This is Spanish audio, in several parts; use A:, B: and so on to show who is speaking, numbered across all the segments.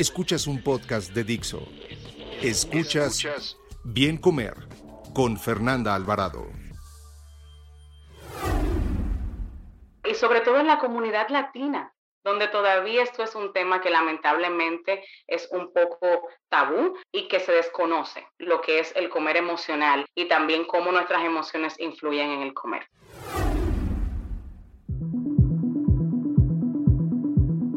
A: Escuchas un podcast de Dixo. Escuchas Bien Comer con Fernanda Alvarado.
B: Y sobre todo en la comunidad latina, donde todavía esto es un tema que lamentablemente es un poco tabú y que se desconoce lo que es el comer emocional y también cómo nuestras emociones influyen en el comer.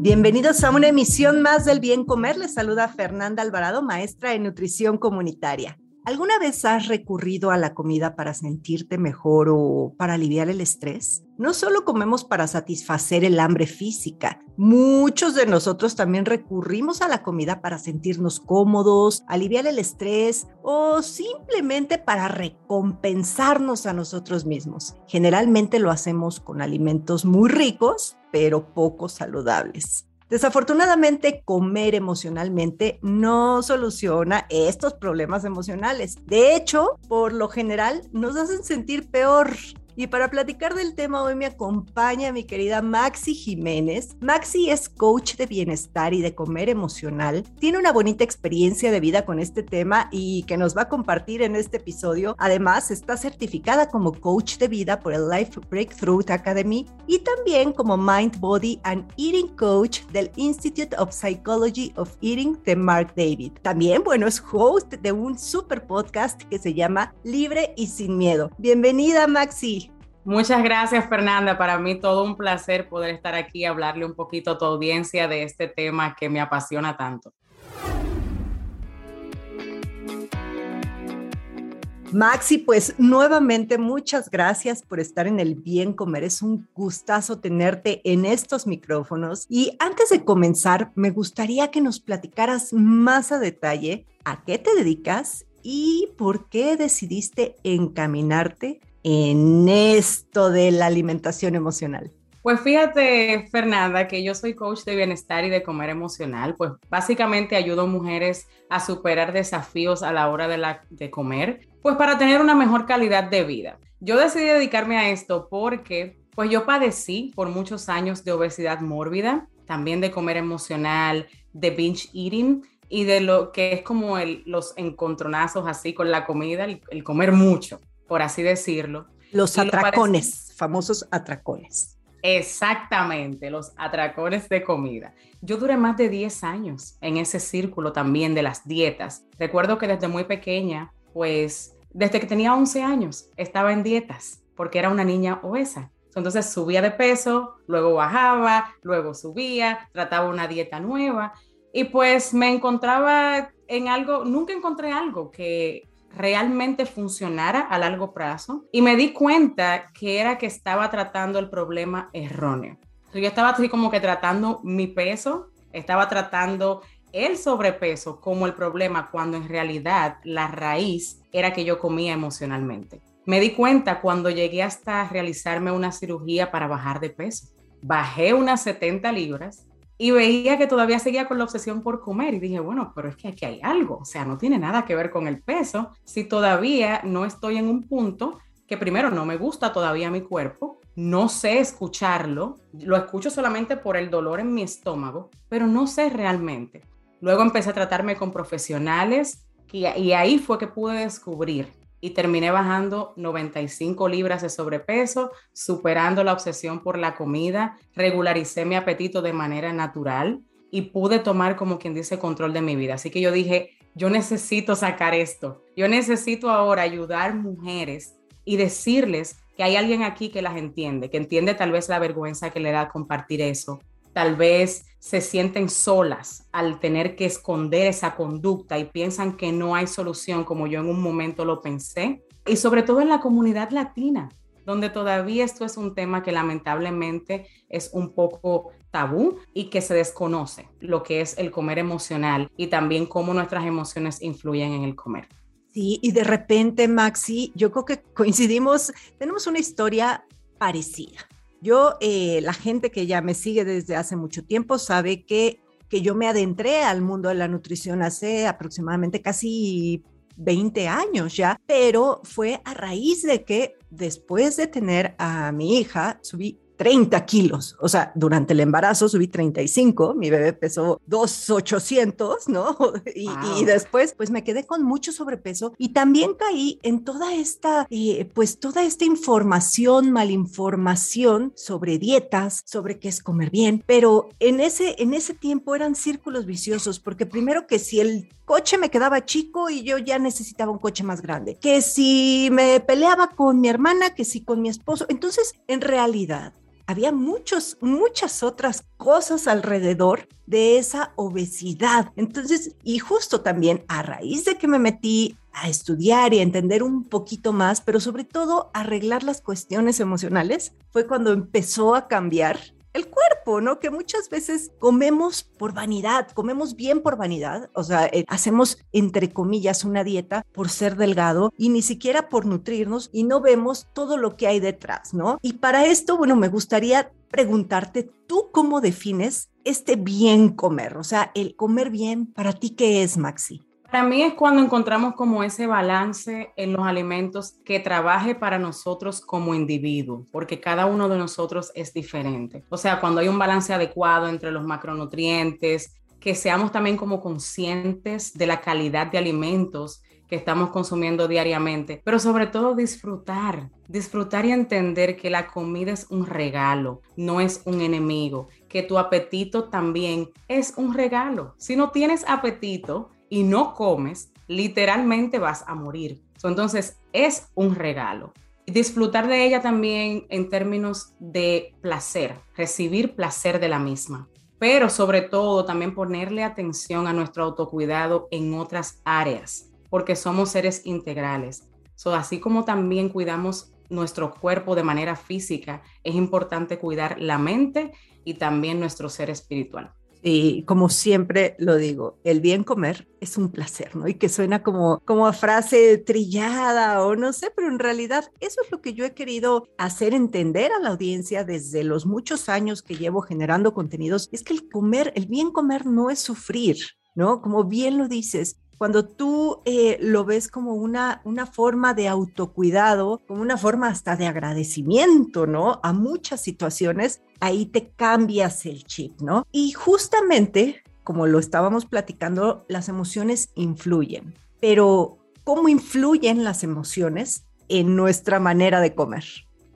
C: Bienvenidos a una emisión más del Bien Comer. Les saluda Fernanda Alvarado, maestra en nutrición comunitaria. ¿Alguna vez has recurrido a la comida para sentirte mejor o para aliviar el estrés? No solo comemos para satisfacer el hambre física, muchos de nosotros también recurrimos a la comida para sentirnos cómodos, aliviar el estrés o simplemente para recompensarnos a nosotros mismos. Generalmente lo hacemos con alimentos muy ricos, pero poco saludables. Desafortunadamente, comer emocionalmente no soluciona estos problemas emocionales. De hecho, por lo general, nos hacen sentir peor y para platicar del tema hoy me acompaña mi querida Maxi Jiménez. Maxi es coach de bienestar y de comer emocional. Tiene una bonita experiencia de vida con este tema y que nos va a compartir en este episodio. Además, está certificada como coach de vida por el Life Breakthrough Academy y también como Mind, Body and Eating Coach del Institute of Psychology of Eating de Mark David. También, bueno, es host de un super podcast que se llama Libre y Sin Miedo. Bienvenida, Maxi.
B: Muchas gracias, Fernanda. Para mí todo un placer poder estar aquí y hablarle un poquito a tu audiencia de este tema que me apasiona tanto.
C: Maxi, pues nuevamente muchas gracias por estar en el Bien Comer. Es un gustazo tenerte en estos micrófonos. Y antes de comenzar, me gustaría que nos platicaras más a detalle a qué te dedicas y por qué decidiste encaminarte en esto de la alimentación emocional?
B: Pues fíjate, Fernanda, que yo soy coach de bienestar y de comer emocional. Pues básicamente ayudo a mujeres a superar desafíos a la hora de, comer, pues para tener una mejor calidad de vida. Yo decidí dedicarme a esto porque pues yo padecí por muchos años de obesidad mórbida, también de comer emocional, de binge eating y de lo que es como el, los encontronazos así con la comida, el comer mucho por así decirlo.
C: Los atracones, famosos atracones.
B: Exactamente, los atracones de comida. Yo duré más de 10 años en ese círculo también de las dietas. Recuerdo que desde muy pequeña, pues desde que tenía 11 años, estaba en dietas porque era una niña obesa. Entonces subía de peso, luego bajaba, luego subía, trataba una dieta nueva y pues me encontraba en algo, nunca encontré algo que realmente funcionara a largo plazo y me di cuenta que era que estaba tratando el problema erróneo. Yo estaba así como que tratando mi peso, estaba tratando el sobrepeso como el problema cuando en realidad la raíz era que yo comía emocionalmente. Me di cuenta cuando llegué hasta realizarme una cirugía para bajar de peso. Bajé unas 70 libras y veía que todavía seguía con la obsesión por comer y dije, bueno, pero es que aquí hay algo, o sea, no tiene nada que ver con el peso si todavía no estoy en un punto que primero no me gusta todavía mi cuerpo, no sé escucharlo, lo escucho solamente por el dolor en mi estómago, pero no sé realmente. Luego empecé a tratarme con profesionales y, y ahí fue que pude descubrir y terminé bajando 95 libras de sobrepeso, superando la obsesión por la comida, regularicé mi apetito de manera natural y pude tomar como quien dice control de mi vida. Así que yo dije, yo necesito sacar esto, yo necesito ahora ayudar mujeres y decirles que hay alguien aquí que las entiende, que entiende tal vez la vergüenza que le da compartir eso, tal vez se sienten solas al tener que esconder esa conducta y piensan que no hay solución como yo en un momento lo pensé. Y sobre todo en la comunidad latina, donde todavía esto es un tema que lamentablemente es un poco tabú y que se desconoce lo que es el comer emocional y también cómo nuestras emociones influyen en el comer.
C: Sí, y de repente, Maxi, yo creo que coincidimos, tenemos una historia parecida. Yo, eh, la gente que ya me sigue desde hace mucho tiempo sabe que, que yo me adentré al mundo de la nutrición hace aproximadamente casi 20 años ya, pero fue a raíz de que después de tener a mi hija, subí 30 kilos. O sea, durante el embarazo subí 35, mi bebé pesó 2,800, ¿no? Y, y, después, pues me quedé con mucho sobrepeso y también caí en toda esta, eh, pues toda esta información, malinformación sobre dietas, sobre qué es comer bien, pero en ese, en ese tiempo eran círculos viciosos, porque primero que si el coche me quedaba chico y yo ya necesitaba un coche más grande, que si me peleaba con mi hermana, que si con mi esposo, entonces en realidad había muchos, muchas otras cosas alrededor de esa obesidad. Entonces, y justo también a raíz de que me metí a estudiar y entender un poquito más, pero sobre todo arreglar las cuestiones emocionales, fue cuando empezó a cambiar el cuerpo, ¿no? Que muchas veces comemos por vanidad, comemos bien por vanidad, o sea, eh, hacemos entre comillas una dieta por ser delgado y ni siquiera por nutrirnos y no vemos todo lo que hay detrás, ¿no? Y para esto, bueno, me gustaría preguntarte, ¿tú cómo defines este bien comer? O sea, el comer bien, ¿para ti qué es, Maxi?
B: Para mí es cuando encontramos como ese balance en los alimentos que trabaje para nosotros como individuo, porque cada uno de nosotros es diferente. O sea, cuando hay un balance adecuado entre los macronutrientes, que seamos también como conscientes de la calidad de alimentos que estamos consumiendo diariamente, pero sobre todo disfrutar, disfrutar y entender que la comida es un regalo, no es un enemigo, que tu apetito también es un regalo. Si no tienes apetito, y no comes, literalmente vas a morir. Entonces es un regalo. Disfrutar de ella también en términos de placer, recibir placer de la misma, pero sobre todo también ponerle atención a nuestro autocuidado en otras áreas, porque somos seres integrales. So, así como también cuidamos nuestro cuerpo de manera física, es importante cuidar la mente y también nuestro ser espiritual.
C: Y como siempre lo digo, el bien comer es un placer, ¿no? Y que suena como, como a frase trillada o no sé, pero en realidad eso es lo que yo he querido hacer entender a la audiencia desde los muchos años que llevo generando contenidos, es que el comer, el bien comer no es sufrir, ¿no? Como bien lo dices, cuando tú eh, lo ves como una, una forma de autocuidado, como una forma hasta de agradecimiento, ¿no? A muchas situaciones, ahí te cambias el chip, ¿no? Y justamente, como lo estábamos platicando, las emociones influyen, pero ¿cómo influyen las emociones en nuestra manera de comer?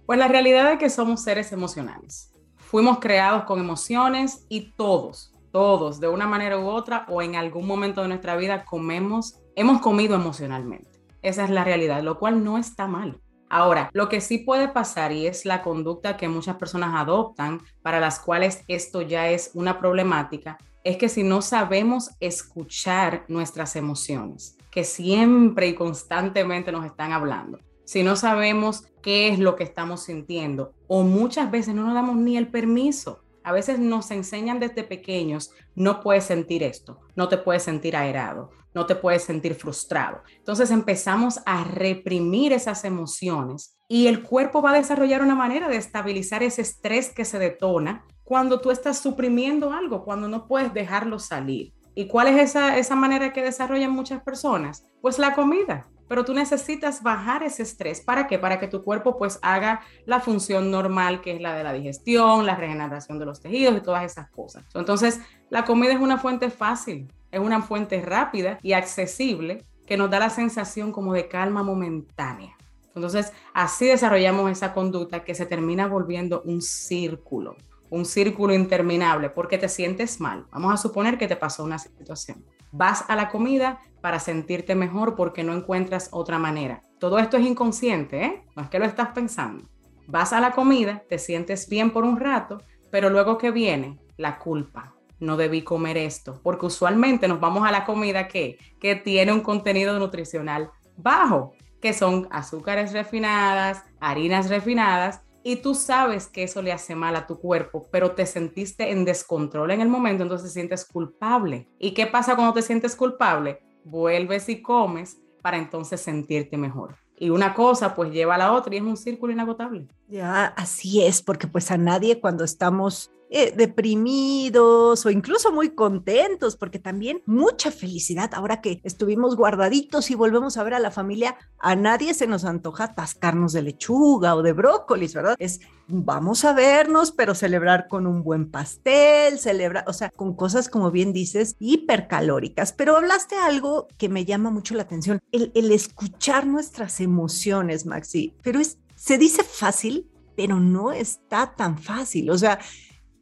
B: Pues la realidad es que somos seres emocionales. Fuimos creados con emociones y todos, todos, de una manera u otra o en algún momento de nuestra vida comemos, hemos comido emocionalmente. Esa es la realidad, lo cual no está mal. Ahora, lo que sí puede pasar y es la conducta que muchas personas adoptan, para las cuales esto ya es una problemática, es que si no sabemos escuchar nuestras emociones, que siempre y constantemente nos están hablando, si no sabemos qué es lo que estamos sintiendo o muchas veces no nos damos ni el permiso a veces nos enseñan desde pequeños, no puedes sentir esto, no te puedes sentir aerado, no te puedes sentir frustrado. Entonces empezamos a reprimir esas emociones y el cuerpo va a desarrollar una manera de estabilizar ese estrés que se detona cuando tú estás suprimiendo algo, cuando no puedes dejarlo salir. ¿Y cuál es esa, esa manera que desarrollan muchas personas? Pues la comida pero tú necesitas bajar ese estrés. ¿Para qué? Para que tu cuerpo pues haga la función normal que es la de la digestión, la regeneración de los tejidos y todas esas cosas. Entonces, la comida es una fuente fácil, es una fuente rápida y accesible que nos da la sensación como de calma momentánea. Entonces, así desarrollamos esa conducta que se termina volviendo un círculo, un círculo interminable, porque te sientes mal. Vamos a suponer que te pasó una situación. Vas a la comida para sentirte mejor porque no encuentras otra manera. Todo esto es inconsciente, ¿eh? No es que lo estás pensando. Vas a la comida, te sientes bien por un rato, pero luego que viene la culpa. No debí comer esto, porque usualmente nos vamos a la comida que, que tiene un contenido nutricional bajo. que son azúcares refinadas, harinas refinadas, y tú sabes que eso le hace mal a tu cuerpo, pero te sentiste en descontrol en el momento, entonces te sientes culpable. ¿Y qué pasa cuando te sientes culpable? Vuelves y comes para entonces sentirte mejor. Y una cosa pues lleva a la otra y es un círculo inagotable.
C: Ya, así es, porque pues a nadie cuando estamos eh, deprimidos o incluso muy contentos, porque también mucha felicidad. Ahora que estuvimos guardaditos y volvemos a ver a la familia, a nadie se nos antoja atascarnos de lechuga o de brócolis, ¿verdad? Es vamos a vernos, pero celebrar con un buen pastel, celebrar, o sea, con cosas como bien dices, hipercalóricas. Pero hablaste algo que me llama mucho la atención, el, el escuchar nuestras emociones, Maxi, pero es, se dice fácil, pero no está tan fácil. O sea,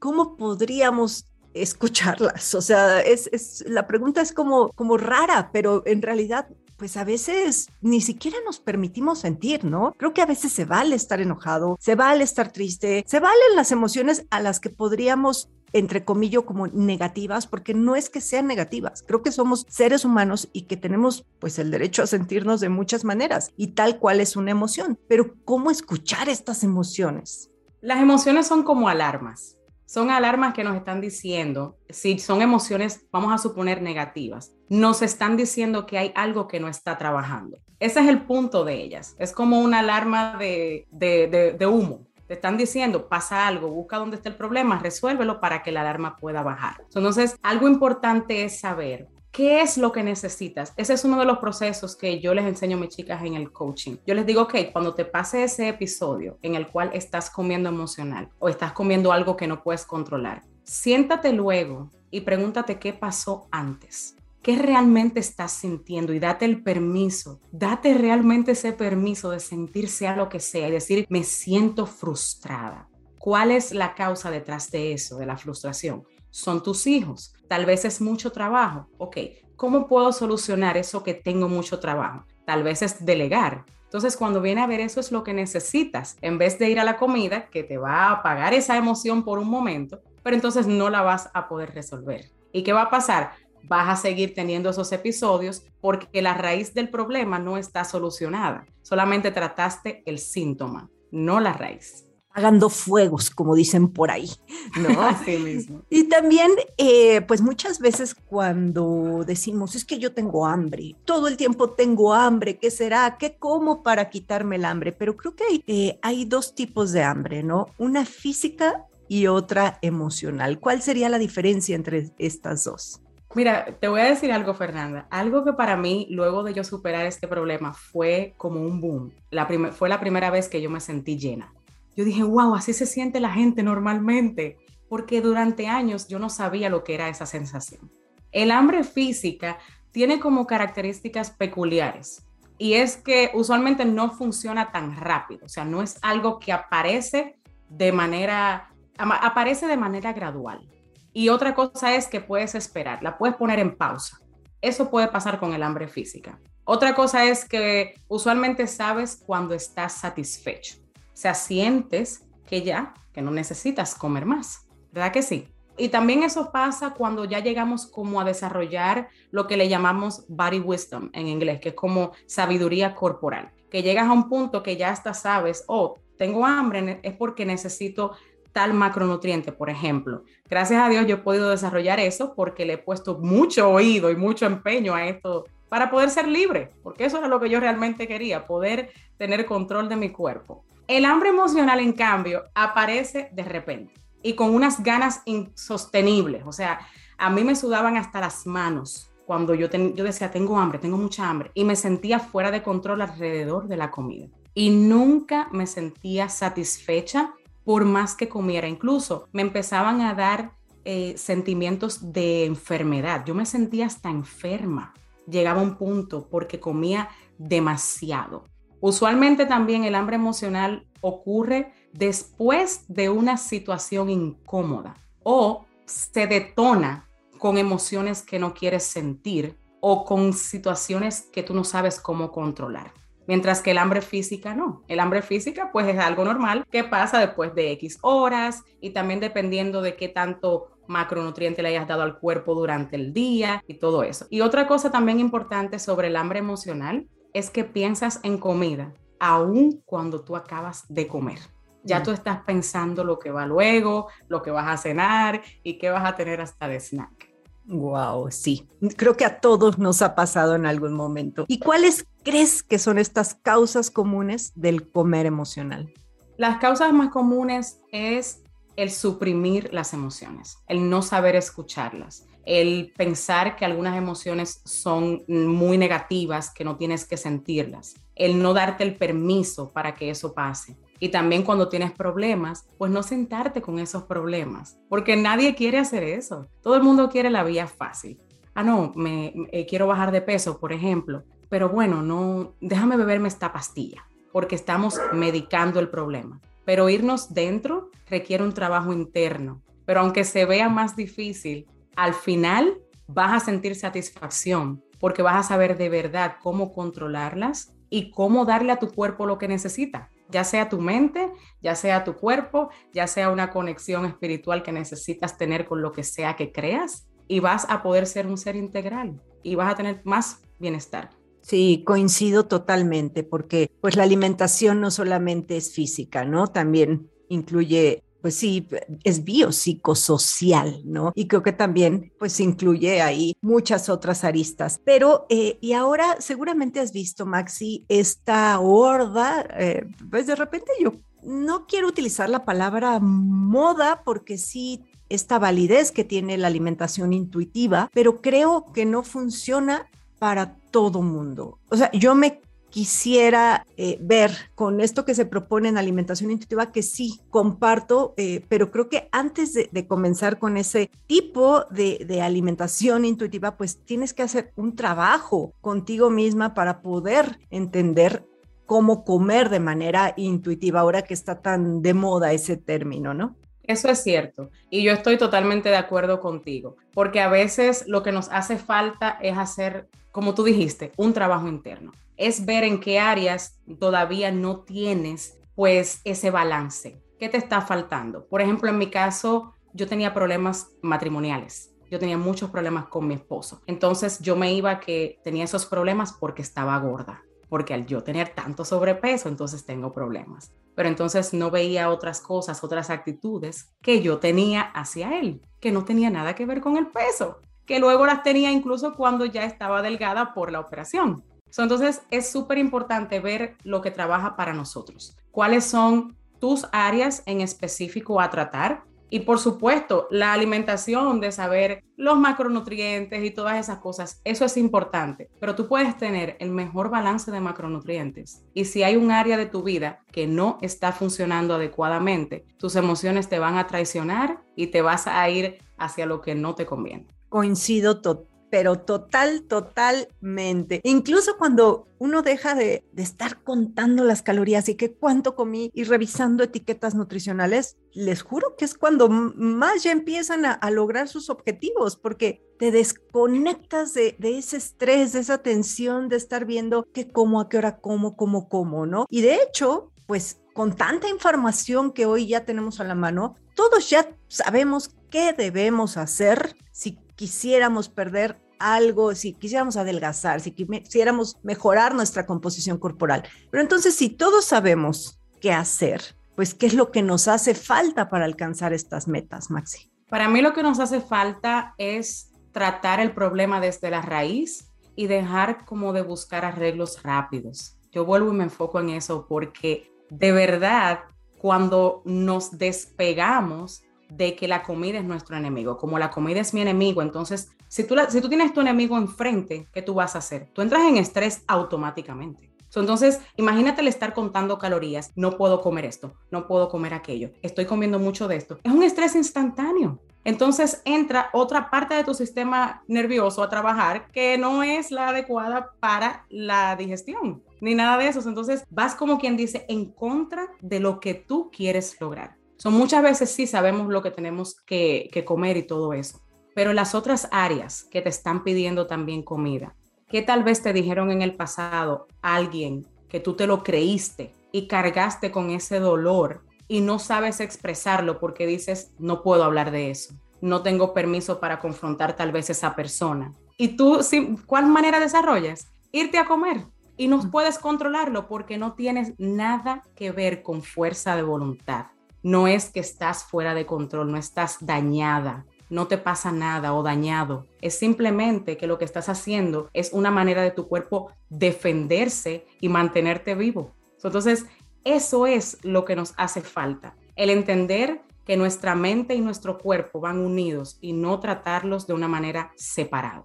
C: ¿cómo podríamos escucharlas? O sea, es, es, la pregunta es como, como rara, pero en realidad pues a veces ni siquiera nos permitimos sentir, ¿no? Creo que a veces se vale estar enojado, se vale estar triste, se valen las emociones a las que podríamos entre comillas como negativas, porque no es que sean negativas, creo que somos seres humanos y que tenemos pues el derecho a sentirnos de muchas maneras y tal cual es una emoción, pero ¿cómo escuchar estas emociones?
B: Las emociones son como alarmas son alarmas que nos están diciendo, si son emociones, vamos a suponer negativas, nos están diciendo que hay algo que no está trabajando. Ese es el punto de ellas. Es como una alarma de, de, humo. Te están diciendo, pasa algo, busca dónde está el problema, resuélvelo para que la alarma pueda bajar. Entonces, algo importante es saber ¿Qué es lo que necesitas? Ese es uno de los procesos que yo les enseño a mis chicas en el coaching. Yo les digo, ok, cuando te pase ese episodio en el cual estás comiendo emocional o estás comiendo algo que no puedes controlar, siéntate luego y pregúntate qué pasó antes. ¿Qué realmente estás sintiendo? Y date el permiso, date realmente ese permiso de sentirse a lo que sea y decir, me siento frustrada. ¿Cuál es la causa detrás de eso, de la frustración? son tus hijos. Tal vez es mucho trabajo. Ok, ¿cómo puedo solucionar eso que tengo mucho trabajo? Tal vez es delegar. Entonces, cuando viene a ver eso es lo que necesitas, en vez de ir a la comida, que te va a apagar esa emoción por un momento, pero entonces no la vas a poder resolver. ¿Y qué va a pasar? Vas a seguir teniendo esos episodios porque la raíz del problema no está solucionada. Solamente trataste el síntoma, no la raíz
C: apagando fuegos, como dicen por ahí, ¿no?
B: Así mismo.
C: Y también, eh, pues muchas veces cuando decimos, es que yo tengo hambre, todo el tiempo tengo hambre, ¿qué será? ¿Qué como para quitarme el hambre? Pero creo que hay, eh, hay dos tipos de hambre, ¿no? Una física y otra emocional. ¿Cuál sería la diferencia entre estas dos?
B: Mira, te voy a decir algo, Fernanda. Algo que para mí, luego de yo superar este problema, fue como un boom. La fue la primera vez que yo me sentí llena yo dije, wow, así se siente la gente normalmente, porque durante años yo no sabía lo que era esa sensación. El hambre física tiene como características peculiares y es que usualmente no funciona tan rápido, o sea, no es algo que aparece de manera, aparece de manera gradual. Y otra cosa es que puedes esperar, la puedes poner en pausa. Eso puede pasar con el hambre física. Otra cosa es que usualmente sabes cuando estás satisfecho. Sea, sientes que ya, que no necesitas comer más, ¿verdad que sí? Y también eso pasa cuando ya llegamos como a desarrollar lo que le llamamos body wisdom en inglés, que es como sabiduría corporal, que llegas a un punto que ya hasta sabes, oh, tengo hambre, es porque necesito tal macronutriente, por ejemplo. Gracias a Dios yo he podido desarrollar eso porque le he puesto mucho oído y mucho empeño a esto para poder ser libre, porque eso era lo que yo realmente quería, poder tener control de mi cuerpo. El hambre emocional, en cambio, aparece de repente y con unas ganas insostenibles. O sea, a mí me sudaban hasta las manos cuando yo, yo decía, tengo hambre, tengo mucha hambre, y me sentía fuera de control alrededor de la comida. Y nunca me sentía satisfecha por más que comiera. Incluso me empezaban a dar eh, sentimientos de enfermedad. Yo me sentía hasta enferma. Llegaba un punto porque comía demasiado. Usualmente también el hambre emocional ocurre después de una situación incómoda o se detona con emociones que no quieres sentir o con situaciones que tú no sabes cómo controlar. Mientras que el hambre física no. El hambre física pues es algo normal que pasa después de X horas y también dependiendo de qué tanto macronutriente le hayas dado al cuerpo durante el día y todo eso. Y otra cosa también importante sobre el hambre emocional es que piensas en comida aún cuando tú acabas de comer. Ya tú estás pensando lo que va luego, lo que vas a cenar y qué vas a tener hasta de snack.
C: Wow, sí. Creo que a todos nos ha pasado en algún momento. ¿Y cuáles crees que son estas causas comunes del comer emocional?
B: Las causas más comunes es el suprimir las emociones, el no saber escucharlas, el pensar que algunas emociones son muy negativas, que no tienes que sentirlas, el no darte el permiso para que eso pase. Y también cuando tienes problemas, pues no sentarte con esos problemas, porque nadie quiere hacer eso. Todo el mundo quiere la vía fácil. Ah, no, me, eh, quiero bajar de peso, por ejemplo, pero bueno, no, déjame beberme esta pastilla, porque estamos medicando el problema. Pero irnos dentro requiere un trabajo interno. Pero aunque se vea más difícil, al final vas a sentir satisfacción porque vas a saber de verdad cómo controlarlas y cómo darle a tu cuerpo lo que necesita, ya sea tu mente, ya sea tu cuerpo, ya sea una conexión espiritual que necesitas tener con lo que sea que creas y vas a poder ser un ser integral y vas a tener más bienestar.
C: Sí, coincido totalmente porque pues la alimentación no solamente es física, ¿no? También incluye pues sí, es biopsicosocial, ¿no? Y creo que también, pues incluye ahí muchas otras aristas. Pero, eh, y ahora seguramente has visto, Maxi, esta horda, eh, pues de repente yo no quiero utilizar la palabra moda porque sí esta validez que tiene la alimentación intuitiva, pero creo que no funciona para todo mundo. O sea, yo me quisiera eh, ver con esto que se propone en alimentación intuitiva, que sí comparto, eh, pero creo que antes de, comenzar con ese tipo de, de, alimentación intuitiva, pues tienes que hacer un trabajo contigo misma para poder entender cómo comer de manera intuitiva, ahora que está tan de moda ese término, ¿no?
B: Eso es cierto. Y yo estoy totalmente de acuerdo contigo, porque a veces lo que nos hace falta es hacer, como tú dijiste, un trabajo interno es ver en qué áreas todavía no tienes pues ese balance. ¿Qué te está faltando? Por ejemplo, en mi caso, yo tenía problemas matrimoniales. Yo tenía muchos problemas con mi esposo. Entonces yo me iba que tenía esos problemas porque estaba gorda. Porque al yo tener tanto sobrepeso, entonces tengo problemas. Pero entonces no veía otras cosas, otras actitudes que yo tenía hacia él, que no tenía nada que ver con el peso, que luego las tenía incluso cuando ya estaba delgada por la operación entonces, es súper importante ver lo que trabaja para nosotros. ¿Cuáles son tus áreas en específico a tratar? Y por supuesto, la alimentación, de saber los macronutrientes y todas esas cosas, eso es importante, pero tú puedes tener el mejor balance de macronutrientes. Y si hay un área de tu vida que no está funcionando adecuadamente, tus emociones te van a traicionar y te vas a ir hacia lo que no te conviene.
C: Coincido totalmente pero total, totalmente. Incluso cuando uno deja de, estar contando las calorías y que cuánto comí y revisando etiquetas nutricionales, les juro que es cuando más ya empiezan a, lograr sus objetivos, porque te desconectas de, de, ese estrés, de esa tensión de estar viendo qué como, a qué hora como, cómo, cómo, ¿no? Y de hecho, pues con tanta información que hoy ya tenemos a la mano, todos ya sabemos qué debemos hacer si quisiéramos perder algo, si quisiéramos adelgazar, si quisiéramos mejorar nuestra composición corporal. Pero entonces, si todos sabemos qué hacer, pues, ¿qué es lo que nos hace falta para alcanzar estas metas, Maxi?
B: Para mí lo que nos hace falta es tratar el problema desde la raíz y dejar como de buscar arreglos rápidos. Yo vuelvo y me enfoco en eso porque de verdad, cuando nos despegamos de que la comida es nuestro enemigo, como la comida es mi enemigo, entonces si tú, si tú tienes tu enemigo enfrente, ¿qué tú vas a hacer? Tú entras en estrés automáticamente. entonces, imagínate el estar contando calorías. No puedo comer esto, no puedo comer aquello, estoy comiendo mucho de esto. Es un estrés instantáneo. Entonces entra otra parte de tu sistema nervioso a trabajar que no es la adecuada para la digestión, ni nada de eso. Entonces vas como quien dice en contra de lo que tú quieres lograr. Son muchas veces sí sabemos lo que tenemos que, que comer y todo eso, pero las otras áreas que te están pidiendo también comida, que tal vez te dijeron en el pasado alguien que tú te lo creíste y cargaste con ese dolor y no sabes expresarlo porque dices, no puedo hablar de eso, no tengo permiso para confrontar tal vez esa persona. Y tú, ¿cuál manera desarrollas? Irte a comer. y no puedes controlarlo porque no tienes nada que ver con fuerza de voluntad. No es que estás fuera de control, no estás dañada, no te pasa nada o dañado. Es simplemente que lo que estás haciendo es una manera de tu cuerpo defenderse y mantenerte vivo. Entonces, eso es lo que nos hace falta. El entender que nuestra mente y nuestro cuerpo van unidos y no tratarlos de una manera separada.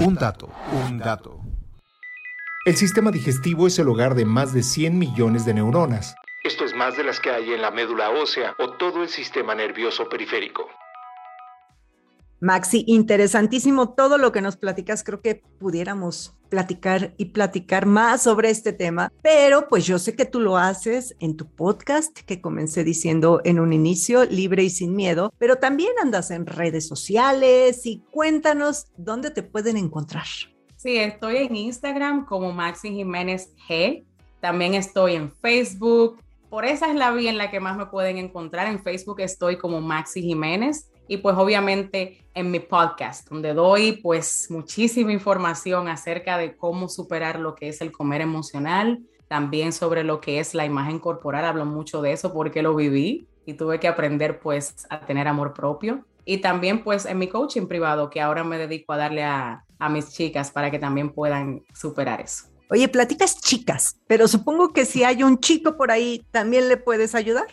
A: Un dato, un dato. El sistema digestivo es el hogar de más de 100 millones de neuronas. Esto es más de las que hay en la médula ósea o todo el sistema nervioso periférico.
C: Maxi, interesantísimo todo lo que nos platicas. Creo que pudiéramos platicar y platicar más sobre este tema, pero pues yo sé que tú lo haces en tu podcast que comencé diciendo en un inicio, libre y sin miedo, pero también andas en redes sociales y cuéntanos dónde te pueden encontrar.
B: Sí, estoy en Instagram como Maxi Jiménez G. También estoy en Facebook. Por esa es la vía en la que más me pueden encontrar. En Facebook estoy como Maxi Jiménez y pues obviamente en mi podcast, donde doy pues muchísima información acerca de cómo superar lo que es el comer emocional, también sobre lo que es la imagen corporal, hablo mucho de eso porque lo viví y tuve que aprender pues a tener amor propio. Y también pues en mi coaching privado, que ahora me dedico a darle a, a mis chicas para que también puedan superar eso.
C: Oye, platicas chicas, pero supongo que si hay un chico por ahí, ¿también le puedes ayudar?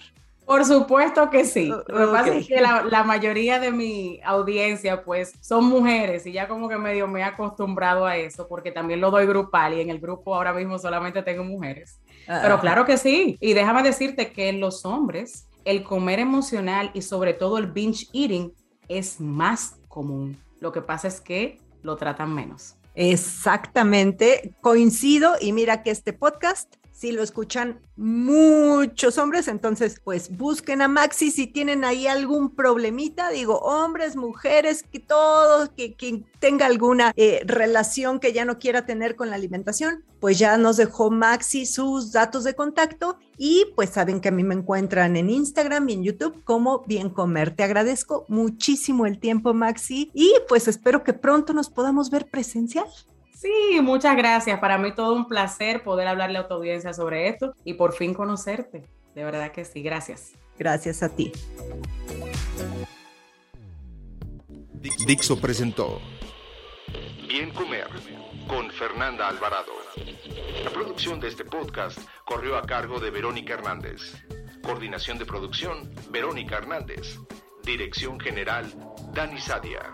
B: Por supuesto que sí. Lo que pasa es que la, mayoría de mi audiencia, pues, son mujeres y ya como que medio me he acostumbrado a eso, porque también lo doy grupal y en el grupo ahora mismo solamente tengo mujeres. Pero claro que sí. Y déjame decirte que en los hombres, el comer emocional y sobre todo el binge eating es más común. Lo que pasa es que lo tratan menos.
C: Exactamente, coincido y mira que este podcast si lo escuchan muchos hombres, entonces pues busquen a Maxi si tienen ahí algún problemita, digo, hombres, mujeres, que todos, que tenga alguna eh, relación que ya no quiera tener con la alimentación, pues ya nos dejó Maxi sus datos de contacto y pues saben que a mí me encuentran en Instagram y en YouTube como Bien Comer. Te agradezco muchísimo el tiempo, Maxi, y pues espero que pronto nos podamos ver presencial.
B: Sí, muchas gracias. Para mí todo un placer poder hablarle a tu audiencia sobre esto y por fin conocerte. De verdad que sí, gracias.
C: Gracias a ti.
A: Dixo presentó Bien Comer con Fernanda Alvarado. La producción de este podcast corrió a cargo de Verónica Hernández. Coordinación de producción, Verónica Hernández. Dirección General, Dani Sadia.